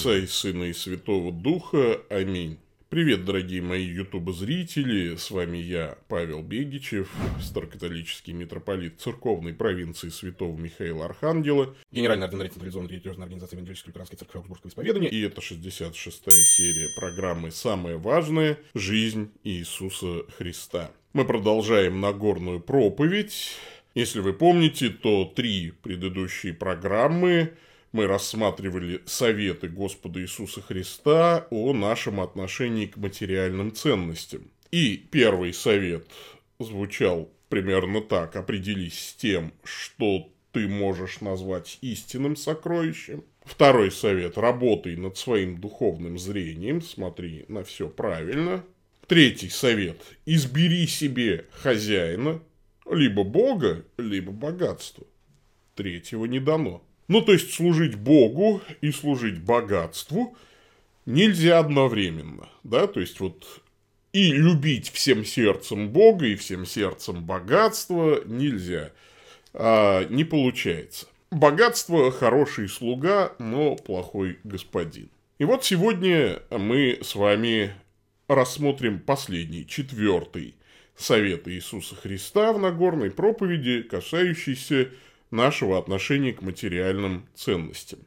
Отца и Сына и Святого Духа. Аминь. Привет, дорогие мои ютуб-зрители, с вами я, Павел Бегичев, старокатолический митрополит церковной провинции святого Михаила Архангела, генеральный ординарий централизованной религиозной организации Евангелической лютеранской церкви Аугсбургского исповедания. И это 66-я серия программы «Самое важное. Жизнь Иисуса Христа». Мы продолжаем Нагорную проповедь. Если вы помните, то три предыдущие программы мы рассматривали советы Господа Иисуса Христа о нашем отношении к материальным ценностям. И первый совет звучал примерно так. Определись с тем, что ты можешь назвать истинным сокровищем. Второй совет – работай над своим духовным зрением, смотри на все правильно. Третий совет – избери себе хозяина, либо Бога, либо богатство. Третьего не дано. Ну, то есть служить Богу и служить богатству нельзя одновременно, да, то есть вот и любить всем сердцем Бога и всем сердцем богатство нельзя, а, не получается. Богатство – хороший слуга, но плохой господин. И вот сегодня мы с вами рассмотрим последний, четвертый совет Иисуса Христа в Нагорной проповеди, касающийся нашего отношения к материальным ценностям.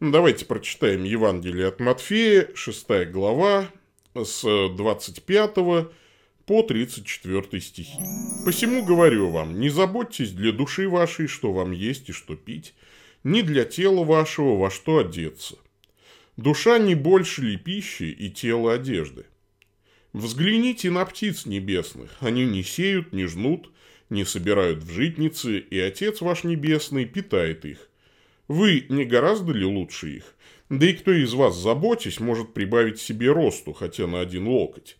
Ну, давайте прочитаем Евангелие от Матфея, 6 глава, с 25 по 34 стихи. «Посему говорю вам, не заботьтесь для души вашей, что вам есть и что пить, ни для тела вашего, во что одеться. Душа не больше ли пищи и тело одежды? Взгляните на птиц небесных, они не сеют, не жнут, не собирают в житницы, и Отец ваш Небесный питает их. Вы не гораздо ли лучше их? Да и кто из вас, заботясь, может прибавить себе росту, хотя на один локоть?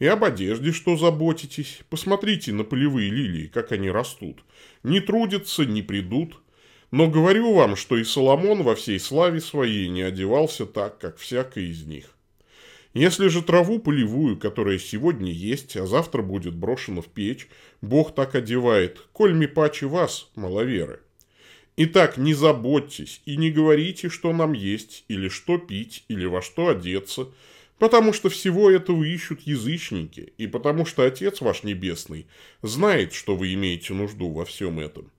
И об одежде что заботитесь? Посмотрите на полевые лилии, как они растут. Не трудятся, не придут. Но говорю вам, что и Соломон во всей славе своей не одевался так, как всякий из них. Если же траву полевую, которая сегодня есть, а завтра будет брошена в печь, Бог так одевает, коль ми паче вас, маловеры. Итак, не заботьтесь и не говорите, что нам есть, или что пить, или во что одеться, потому что всего этого ищут язычники, и потому что Отец ваш Небесный знает, что вы имеете нужду во всем этом.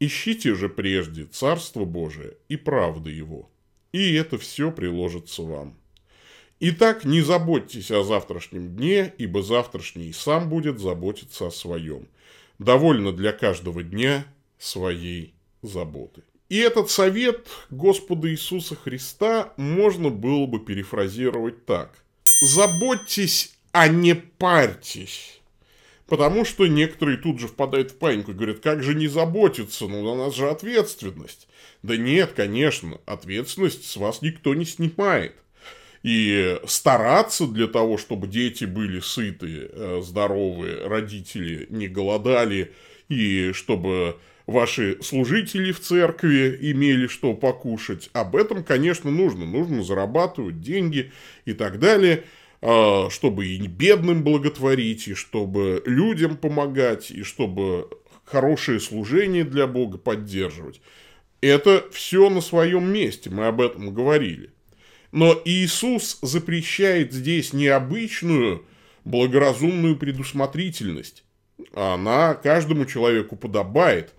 Ищите же прежде Царство Божие и правды Его, и это все приложится вам. Итак, не заботьтесь о завтрашнем дне, ибо завтрашний сам будет заботиться о своем. Довольно для каждого дня своей заботы. И этот совет Господа Иисуса Христа можно было бы перефразировать так. Заботьтесь, а не парьтесь. Потому что некоторые тут же впадают в панику и говорят, как же не заботиться, ну на нас же ответственность. Да нет, конечно, ответственность с вас никто не снимает и стараться для того, чтобы дети были сыты, э, здоровые, родители не голодали, и чтобы ваши служители в церкви имели что покушать. Об этом, конечно, нужно. Нужно зарабатывать деньги и так далее, э, чтобы и бедным благотворить, и чтобы людям помогать, и чтобы хорошее служение для Бога поддерживать. Это все на своем месте, мы об этом говорили. Но Иисус запрещает здесь необычную благоразумную предусмотрительность. Она каждому человеку подобает.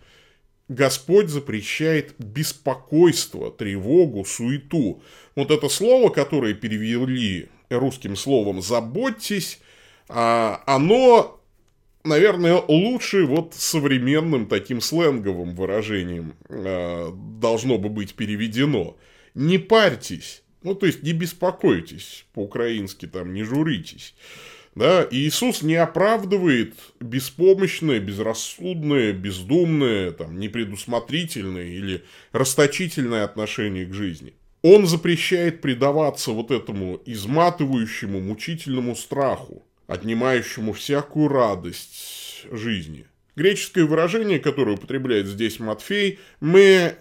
Господь запрещает беспокойство, тревогу, суету. Вот это слово, которое перевели русским словом «заботьтесь», а, оно, наверное, лучше вот современным таким сленговым выражением а, должно бы быть переведено. Не парьтесь, ну, то есть, не беспокойтесь, по-украински там, не журитесь. Да, Иисус не оправдывает беспомощное, безрассудное, бездумное, там, непредусмотрительное или расточительное отношение к жизни. Он запрещает предаваться вот этому изматывающему, мучительному страху, отнимающему всякую радость жизни. Греческое выражение, которое употребляет здесь Матфей, «мы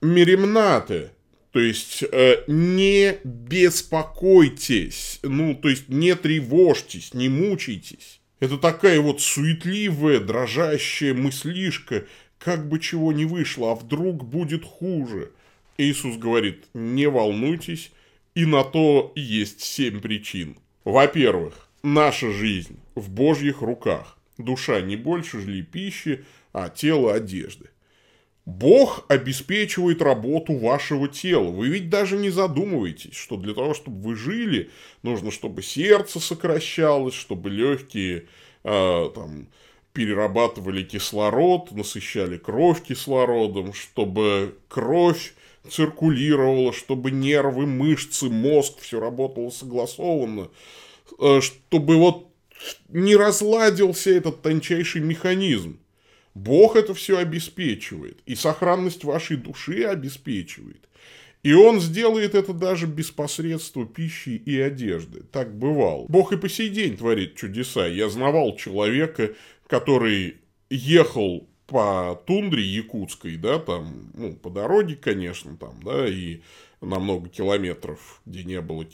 меремнате», то есть э, не беспокойтесь, ну, то есть не тревожьтесь, не мучайтесь. Это такая вот суетливая, дрожащая мыслишка, как бы чего не вышло, а вдруг будет хуже. Иисус говорит, не волнуйтесь, И на то есть семь причин. Во-первых, наша жизнь в Божьих руках. Душа не больше жли пищи, а тело одежды. Бог обеспечивает работу вашего тела. Вы ведь даже не задумываетесь, что для того, чтобы вы жили, нужно, чтобы сердце сокращалось, чтобы легкие э, там, перерабатывали кислород, насыщали кровь кислородом, чтобы кровь циркулировала, чтобы нервы, мышцы, мозг все работало согласованно, э, чтобы вот не разладился этот тончайший механизм. Бог это все обеспечивает, и сохранность вашей души обеспечивает. И он сделает это даже без посредства пищи и одежды. Так бывало. Бог и по сей день творит чудеса. Я знавал человека, который ехал по тундре якутской, да, там, ну, по дороге, конечно, там, да, и на много километров, где не было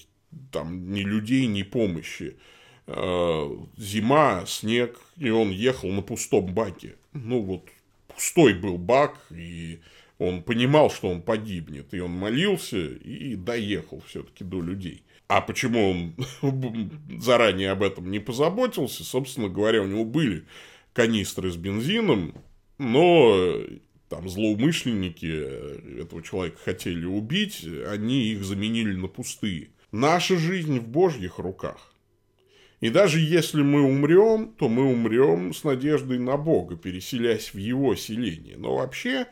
там ни людей, ни помощи. Э, зима, снег, и он ехал на пустом баке. Ну вот, пустой был бак, и он понимал, что он погибнет, и он молился и доехал все-таки до людей. А почему он заранее об этом не позаботился, собственно говоря, у него были канистры с бензином, но там злоумышленники этого человека хотели убить, они их заменили на пустые. Наша жизнь в Божьих руках. И даже если мы умрем, то мы умрем с надеждой на Бога, переселясь в Его селение. Но вообще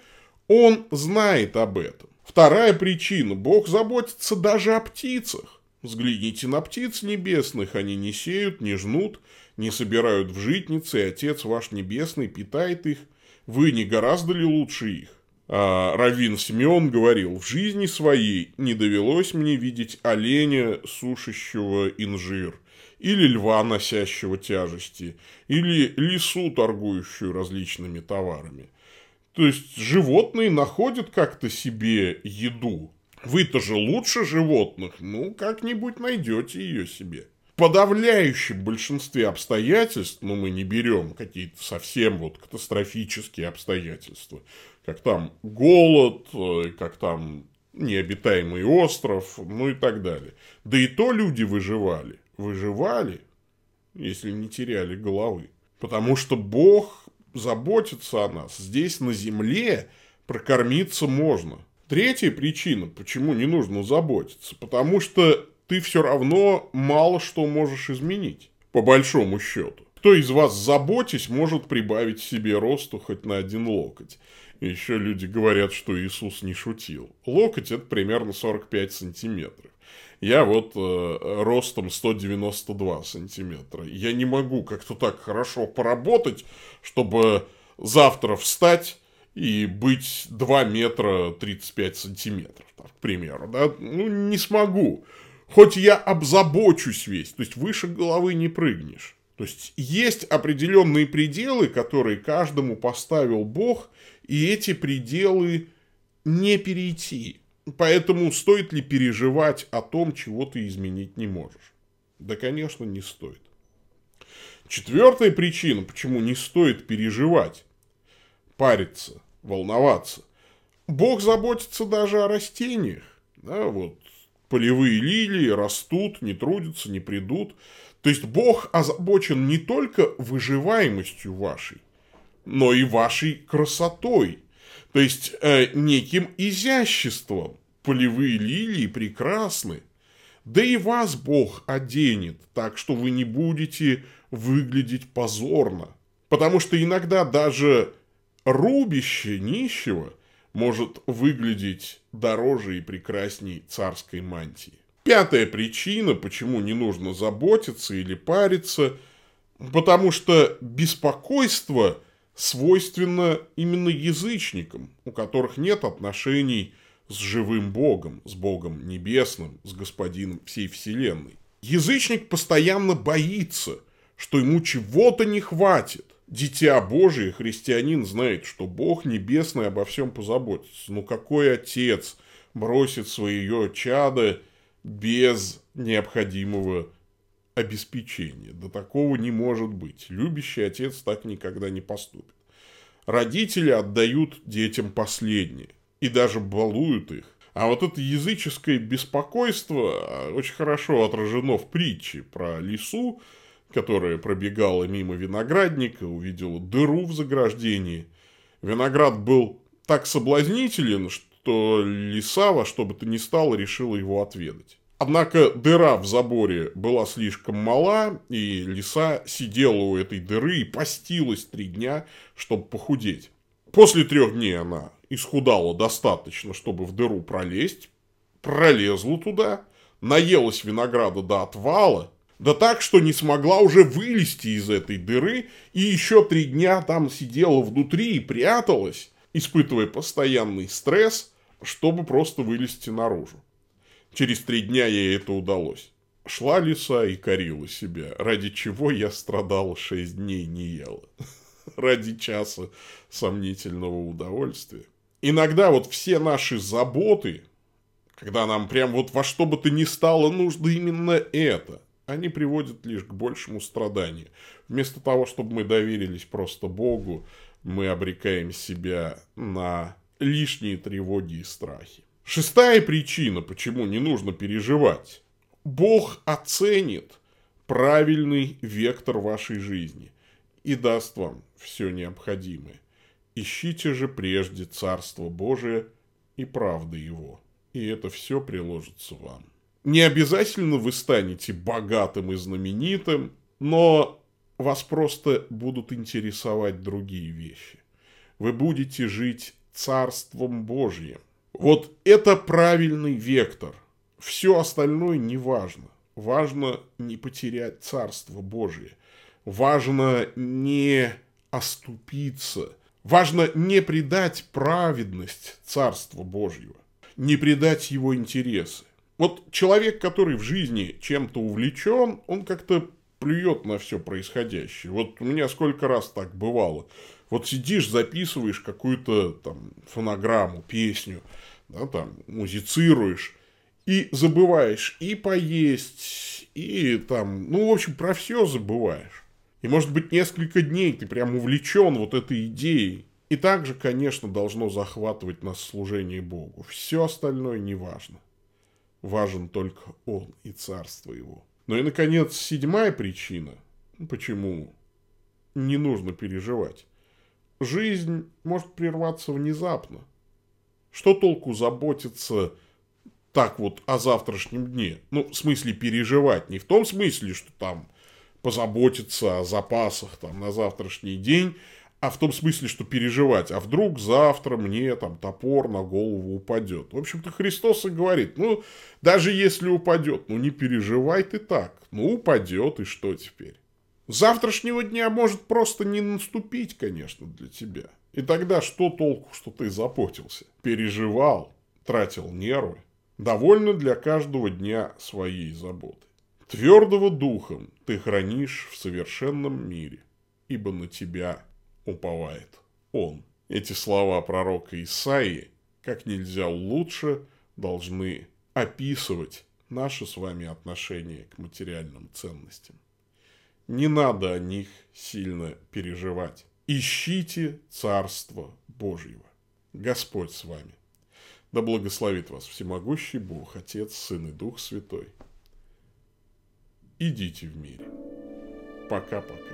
Он знает об этом. Вторая причина. Бог заботится даже о птицах. Взгляните на птиц небесных, они не сеют, не жнут, не собирают в житницы, и Отец ваш Небесный питает их. Вы не гораздо ли лучше их? А Равин Симеон говорил, в жизни своей не довелось мне видеть оленя, сушащего инжир, или льва, носящего тяжести, или лису, торгующую различными товарами. То есть животные находят как-то себе еду. Вы-то же лучше животных, ну, как-нибудь найдете ее себе. Подавляющем большинстве обстоятельств, ну, мы не берем какие-то совсем вот катастрофические обстоятельства, как там голод, э, как там необитаемый остров, ну и так далее. Да и то люди выживали выживали, если не теряли головы. Потому что Бог заботится о нас. Здесь на земле прокормиться можно. Третья причина, почему не нужно заботиться, потому что ты все равно мало что можешь изменить, по большому счету. Кто из вас, заботясь, может прибавить себе росту хоть на один локоть? Еще люди говорят, что Иисус не шутил. Локоть – это примерно 45 сантиметров. Я вот э, ростом 192 сантиметра. Я не могу как-то так хорошо поработать, чтобы завтра встать и быть 2 метра 35 сантиметров, так, к примеру. Да? Ну, не смогу. Хоть я обзабочусь весь, то есть выше головы не прыгнешь. То есть есть определенные пределы, которые каждому поставил Бог, и эти пределы не перейти. Поэтому стоит ли переживать о том, чего ты изменить не можешь? Да, конечно, не стоит. Четвертая причина, почему не стоит переживать, париться, волноваться. Бог заботится даже о растениях. Да, вот полевые лилии растут, не трудятся, не придут. То есть Бог озабочен не только выживаемостью вашей, но и вашей красотой, то есть э, неким изяществом. Полевые лилии прекрасны. Да и вас Бог оденет, так что вы не будете выглядеть позорно. Потому что иногда даже рубище нищего может выглядеть дороже и прекрасней царской мантии. Пятая причина, почему не нужно заботиться или париться, потому что беспокойство – свойственно именно язычникам, у которых нет отношений с живым Богом, с Богом Небесным, с Господином всей Вселенной. Язычник постоянно боится, что ему чего-то не хватит. Дитя Божие, христианин, знает, что Бог Небесный обо всем позаботится. Ну какой отец бросит свое чадо без необходимого обеспечения. Да такого не может быть. Любящий отец так никогда не поступит. Родители отдают детям последнее и даже балуют их. А вот это языческое беспокойство а, очень хорошо отражено в притче про лису, которая пробегала мимо виноградника, увидела дыру в заграждении. Виноград был так соблазнителен, что лиса во что бы то ни стало решила его отведать. Однако дыра в заборе была слишком мала, и лиса сидела у этой дыры и постилась три дня, чтобы похудеть. После трех дней она исхудала достаточно, чтобы в дыру пролезть, пролезла туда, наелась винограда до отвала, да так, что не смогла уже вылезти из этой дыры, и еще три дня там сидела внутри и пряталась, испытывая постоянный стресс, чтобы просто вылезти наружу. Через три дня ей это удалось. Шла лиса и корила себя, ради чего я страдал шесть дней не ела. Ради часа сомнительного удовольствия. Иногда вот все наши заботы, когда нам прям вот во что бы то ни стало нужно именно это, они приводят лишь к большему страданию. Вместо того, чтобы мы доверились просто Богу, мы обрекаем себя на лишние тревоги и страхи. Шестая причина, почему не нужно переживать. Бог оценит правильный вектор вашей жизни и даст вам все необходимое. Ищите же прежде Царство Божие и правды Его, и это все приложится вам. Не обязательно вы станете богатым и знаменитым, но вас просто будут интересовать другие вещи. Вы будете жить Царством Божьим. Вот это правильный вектор. Все остальное не важно. Важно не потерять Царство Божие. Важно не оступиться. Важно не предать праведность Царства Божьего. Не предать его интересы. Вот человек, который в жизни чем-то увлечен, он как-то плюет на все происходящее. Вот у меня сколько раз так бывало. Вот сидишь, записываешь какую-то там фонограмму, песню, да, там, музицируешь, и забываешь и поесть, и там, ну, в общем, про все забываешь. И, может быть, несколько дней ты прям увлечен вот этой идеей. И также, конечно, должно захватывать нас служение Богу. Все остальное не важно. Важен только Он и Царство Его. Ну и, наконец, седьмая причина, почему не нужно переживать. Жизнь может прерваться внезапно. Что толку заботиться так вот о завтрашнем дне? Ну, в смысле переживать. Не в том смысле, что там позаботиться о запасах там, на завтрашний день, а в том смысле, что переживать, а вдруг завтра мне там топор на голову упадет. В общем-то, Христос и говорит, ну, даже если упадет, ну, не переживай ты так. Ну, упадет, и что теперь? Завтрашнего дня может просто не наступить, конечно, для тебя. И тогда что толку, что ты заботился? Переживал, тратил нервы. Довольно для каждого дня своей заботы. Твердого духом ты хранишь в совершенном мире, ибо на тебя уповает он. Эти слова пророка Исаии как нельзя лучше должны описывать наше с вами отношение к материальным ценностям. Не надо о них сильно переживать. Ищите Царство Божьего. Господь с вами. Да благословит вас всемогущий Бог, Отец, Сын и Дух Святой. Идите в мире. Пока-пока.